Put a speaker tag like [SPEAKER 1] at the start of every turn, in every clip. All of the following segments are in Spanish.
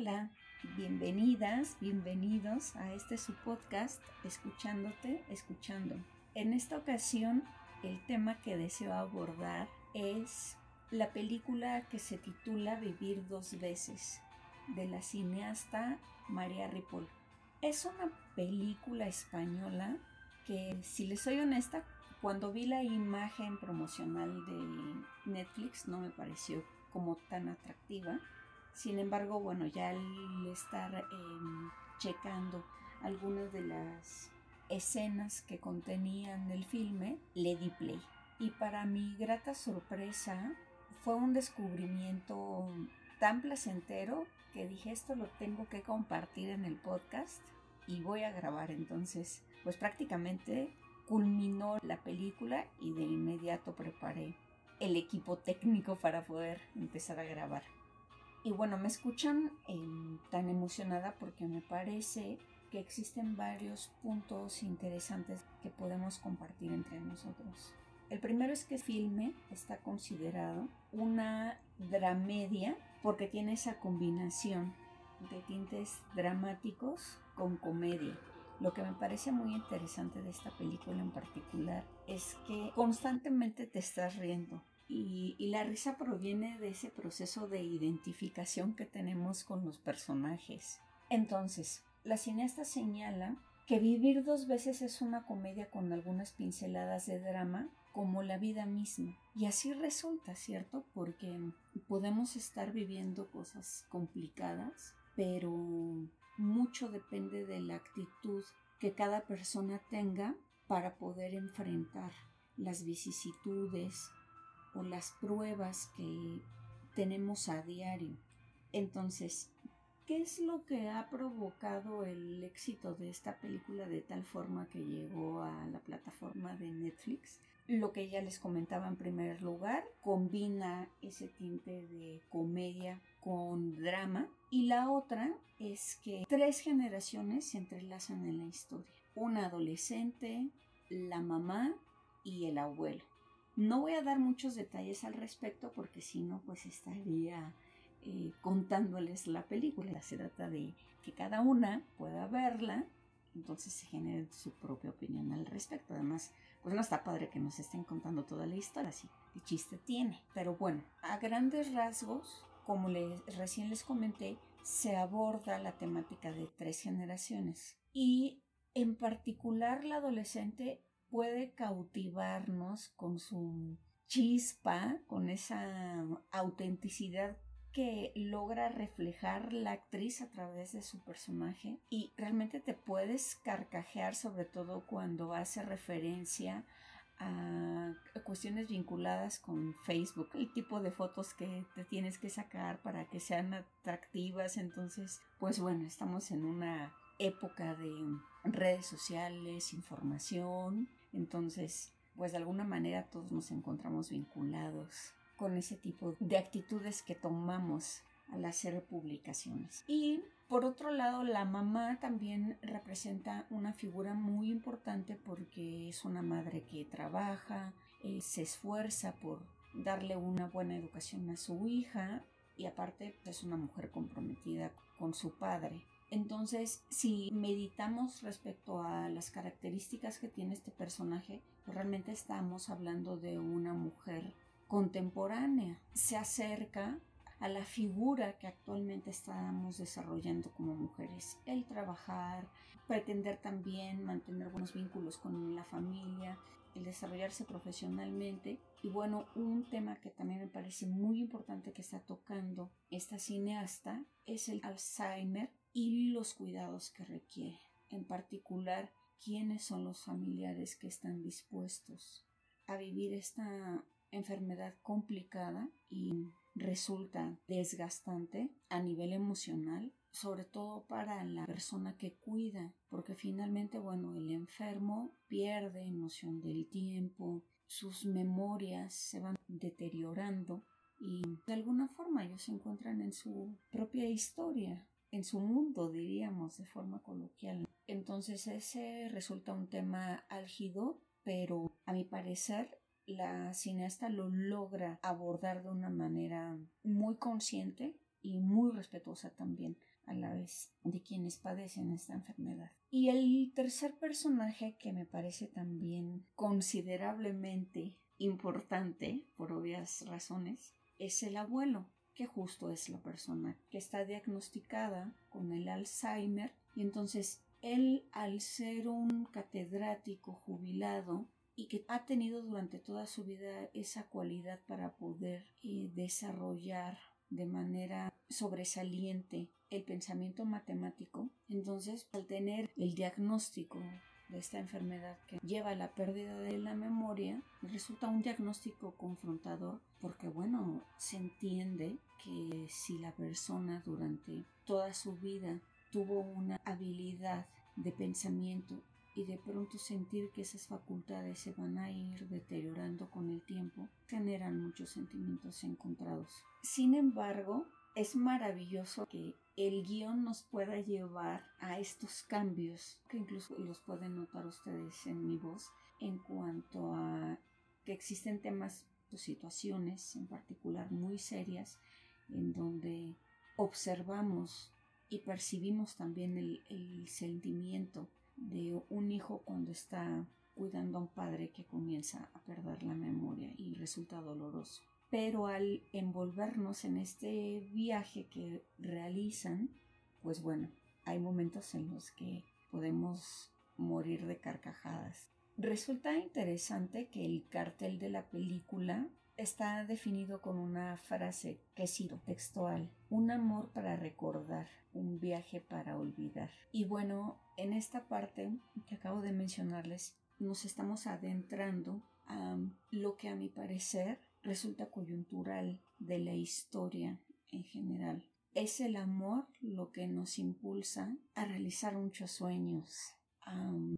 [SPEAKER 1] Hola, bienvenidas, bienvenidos a este su podcast Escuchándote, Escuchando. En esta ocasión, el tema que deseo abordar es la película que se titula Vivir dos veces, de la cineasta María Ripoll. Es una película española que, si les soy honesta, cuando vi la imagen promocional de Netflix no me pareció como tan atractiva. Sin embargo, bueno, ya al estar em, checando algunas de las escenas que contenían el filme, le di play. Y para mi grata sorpresa, fue un descubrimiento tan placentero que dije esto lo tengo que compartir en el podcast y voy a grabar entonces pues prácticamente culminó la película y de inmediato preparé el equipo técnico para poder empezar a grabar. Y bueno, me escuchan em, tan emocionada porque me parece que existen varios puntos interesantes que podemos compartir entre nosotros. El primero es que el filme está considerado una dramedia porque tiene esa combinación de tintes dramáticos con comedia. Lo que me parece muy interesante de esta película en particular es que constantemente te estás riendo. Y, la risa proviene de ese proceso de identificación que tenemos con los personajes. Entonces, la cineasta señala que vivir dos veces es una comedia con algunas pinceladas de drama como la vida misma. Y así resulta, ¿cierto? Porque podemos estar viviendo cosas complicadas, pero mucho depende de la actitud que cada persona tenga para poder enfrentar las vicisitudes o las pruebas que tenemos a diario. Entonces, ¿qué es lo que ha provocado el éxito de esta película de tal forma que llegó a la plataforma de Netflix? Lo que ya les comentaba en primer lugar, combina ese tinte de comedia con drama y la otra es que tres generaciones se entrelazan en la historia. Una adolescente, la mamá y el abuelo. No voy a dar muchos detalles al respecto porque si no pues estaría eh, contándoles la película. Se trata de que cada una pueda verla, entonces se genere su propia opinión al respecto. Además, pues no está padre que nos estén contando toda la historia, así qué chiste tiene. Pero bueno, a grandes rasgos, como les, recién les comenté, se aborda la temática de tres generaciones y en particular la adolescente puede cautivarnos con su chispa, con esa autenticidad que logra reflejar la actriz a través de su personaje y realmente te puedes carcajear sobre todo cuando hace referencia a cuestiones vinculadas con Facebook, el tipo de fotos que te tienes que sacar para que sean atractivas. Entonces, pues bueno, estamos en una época de redes sociales, información. Entonces, pues de alguna manera todos nos encontramos vinculados con ese tipo de actitudes que tomamos al hacer publicaciones. Y por otro lado, la mamá también representa una figura muy importante porque es una madre que trabaja, eh, se esfuerza por darle una buena educación a su hija y aparte es una mujer comprometida con su padre. Entonces, si meditamos respecto a las características que tiene este personaje, pues realmente estamos hablando de una mujer contemporánea. Se acerca a la figura que actualmente estamos desarrollando como mujeres. El trabajar, pretender también mantener buenos vínculos con la familia, el desarrollarse profesionalmente. Y bueno, un tema que también me parece muy importante que está tocando esta cineasta es el Alzheimer y los cuidados que requiere. En particular, quiénes son los familiares que están dispuestos a vivir esta enfermedad complicada y resulta desgastante a nivel emocional, sobre todo para la persona que cuida, porque finalmente, bueno, el enfermo pierde noción del tiempo, sus memorias se van deteriorando y de alguna forma ellos se encuentran en su propia historia, en su mundo, diríamos, de forma coloquial. Entonces ese resulta un tema álgido, pero a mi parecer la cineasta lo logra abordar de una manera muy consciente y muy respetuosa también a la vez de quienes padecen esta enfermedad. Y el tercer personaje que me parece también considerablemente importante, por obvias razones, es el abuelo, que justo es la persona que está diagnosticada con el Alzheimer y entonces él al ser un catedrático jubilado y que ha tenido durante toda su vida esa cualidad para poder eh, desarrollar de manera sobresaliente el pensamiento matemático, entonces al tener el diagnóstico de esta enfermedad que lleva a la pérdida de la memoria, resulta un diagnóstico confrontador porque bueno, se entiende que si la persona durante toda su vida tuvo una habilidad de pensamiento y de pronto sentir que esas facultades se van a ir deteriorando con el tiempo, generan muchos sentimientos encontrados. Sin embargo, es maravilloso que el guion nos pueda llevar a estos cambios, que incluso los pueden notar ustedes en mi voz, en cuanto a que existen temas o situaciones en particular muy serias en donde observamos y percibimos también el sentimiento de un hijo cuando está cuidando a un padre que comienza a perder la memoria y resulta doloroso. Pero al envolvernos en este viaje que realizan, pues bueno, hay momentos en los que podemos morir de carcajadas. Resulta interesante que el cartel de la película está definido con una frase que cito textual, un amor para recordar, un viaje para olvidar. Y bueno, en esta parte que acabo de mencionarles, nos estamos adentrando a lo que a mi parecer resulta coyuntural de la historia en general. Es el amor lo que nos impulsa a realizar muchos sueños,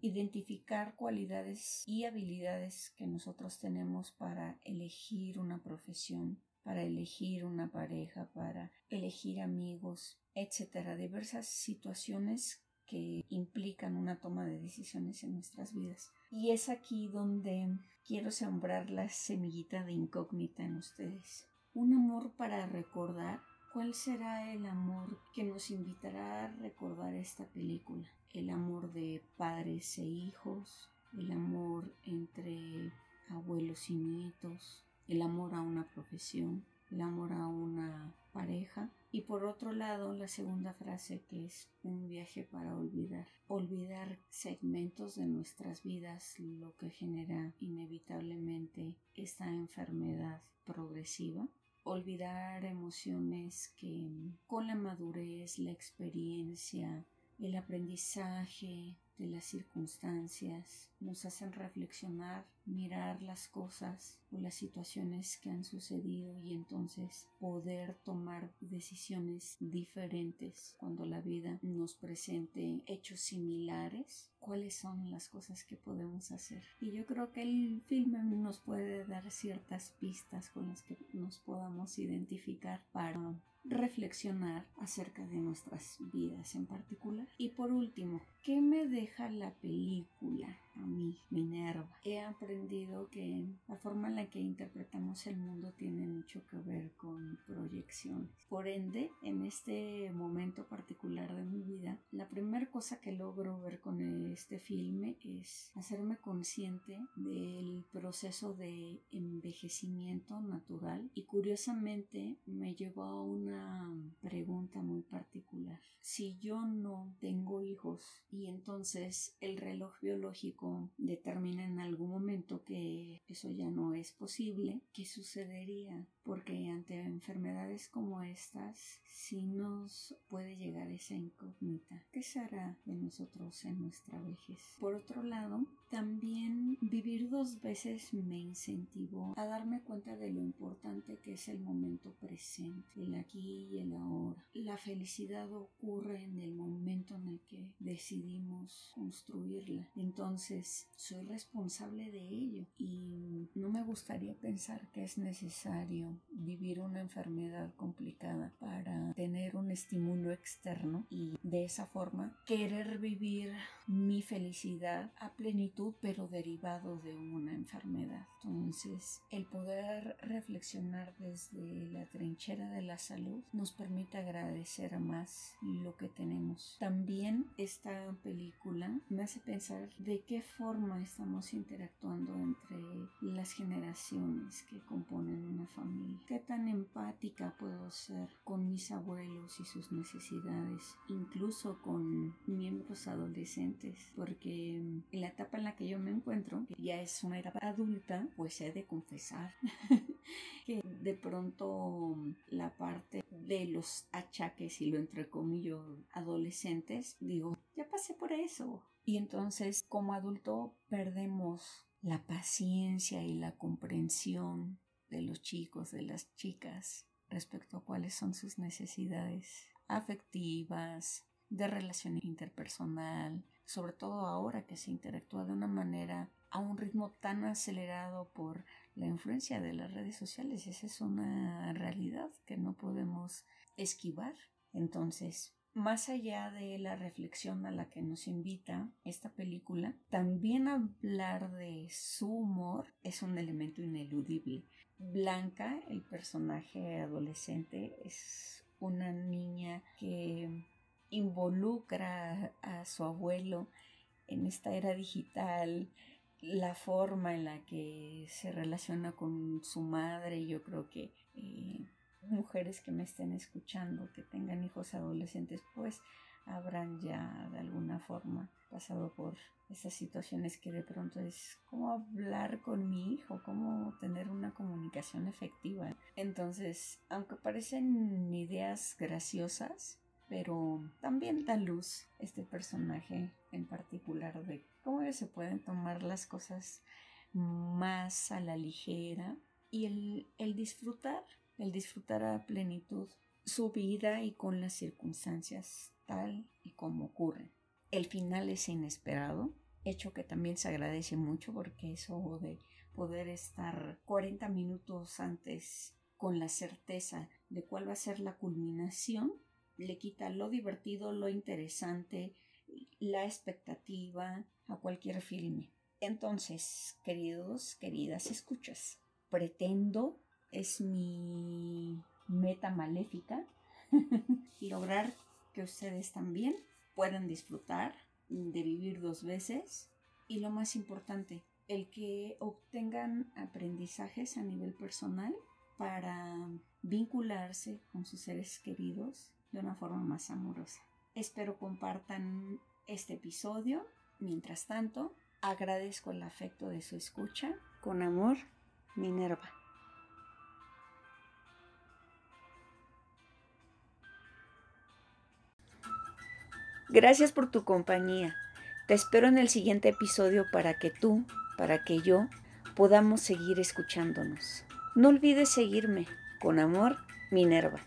[SPEAKER 1] identificar cualidades y habilidades que nosotros tenemos para elegir una profesión, para elegir una pareja, para elegir amigos, etcétera, diversas situaciones que implican una toma de decisiones en nuestras vidas. Y es aquí donde quiero sembrar la semillita de incógnita en ustedes. Un amor para recordar ¿Cuál será el amor que nos invitará a recordar esta película? El amor de padres e hijos, el amor entre abuelos y nietos, el amor a una profesión, el amor a una pareja y por otro lado la segunda frase que es un viaje para olvidar, olvidar segmentos de nuestras vidas, lo que genera inevitablemente esta enfermedad progresiva. Olvidar emociones que con la madurez, la experiencia, el aprendizaje de las circunstancias nos hacen reflexionar, mirar las cosas o las situaciones que han sucedido y entonces poder tomar decisiones diferentes cuando la vida nos presente hechos similares cuáles son las cosas que podemos hacer. Y yo creo que el filme nos puede dar ciertas pistas con las que nos podamos identificar para reflexionar acerca de nuestras vidas en particular. Y por último, ¿qué me deja la película? A mí, Minerva. He aprendido que la forma en la que interpretamos el mundo tiene mucho que ver con proyecciones. Por ende, en este momento particular de mi vida, la primera cosa que logro ver con este filme es hacerme consciente del proceso de envejecimiento natural y curiosamente me llevó a una pregunta muy particular. Si yo no tengo hijos y entonces el reloj biológico determina en algún momento que eso ya no es posible, ¿qué sucedería? Porque ante enfermedades como estas, sí nos puede llegar esa incógnita. ¿Qué será de nosotros en nuestra vejez? Por otro lado, también vivir dos veces me incentivó a darme cuenta de lo importante que es el momento presente, el aquí y el ahora. La felicidad ocurre en el momento en el que decidimos construirla. Entonces, soy responsable de ello y no me gustaría pensar que es necesario vivir una enfermedad complicada para tener un estímulo externo y de esa forma querer vivir mi felicidad a plenitud pero derivado de una enfermedad. Entonces, el poder reflexionar desde la trinchera de la salud nos permite agradecer más lo que tenemos. También esta película me hace pensar de qué forma estamos interactuando entre las generaciones que componen una familia. Qué tan empática puedo ser con mis abuelos y sus necesidades, incluso con miembros adolescentes, porque en la etapa en la que yo me encuentro, que ya es una etapa adulta, pues he de confesar que de pronto la parte de los achaques y lo entrecomillo adolescentes, digo, ya pasé por eso. Y entonces como adulto perdemos la paciencia y la comprensión de los chicos, de las chicas, respecto a cuáles son sus necesidades afectivas, de relación interpersonal, sobre todo ahora que se interactúa de una manera a un ritmo tan acelerado por la influencia de las redes sociales. Esa es una realidad que no podemos esquivar. Entonces, más allá de la reflexión a la que nos invita esta película, también hablar de su humor es un elemento ineludible. Blanca, el personaje adolescente, es una niña que involucra a su abuelo en esta era digital, la forma en la que se relaciona con su madre, yo creo que eh, mujeres que me estén escuchando, que tengan hijos adolescentes, pues habrán ya de alguna forma pasado por esas situaciones que de pronto es cómo hablar con mi hijo, cómo tener una comunicación efectiva. Entonces, aunque parecen ideas graciosas, pero también da luz este personaje en particular de cómo se pueden tomar las cosas más a la ligera y el, el disfrutar el disfrutar a plenitud su vida y con las circunstancias tal y como ocurre. El final es inesperado, hecho que también se agradece mucho porque eso de poder estar 40 minutos antes con la certeza de cuál va a ser la culminación, le quita lo divertido, lo interesante, la expectativa a cualquier filme. Entonces, queridos, queridas escuchas, pretendo es mi meta maléfica lograr que ustedes también puedan disfrutar de vivir dos veces y lo más importante, el que obtengan aprendizajes a nivel personal para vincularse con sus seres queridos de una forma más amorosa. Espero compartan este episodio. Mientras tanto, agradezco el afecto de su escucha. Con amor, Minerva. Gracias por tu compañía. Te espero en el siguiente episodio para que tú, para que yo, podamos seguir escuchándonos. No olvides seguirme. Con amor, Minerva.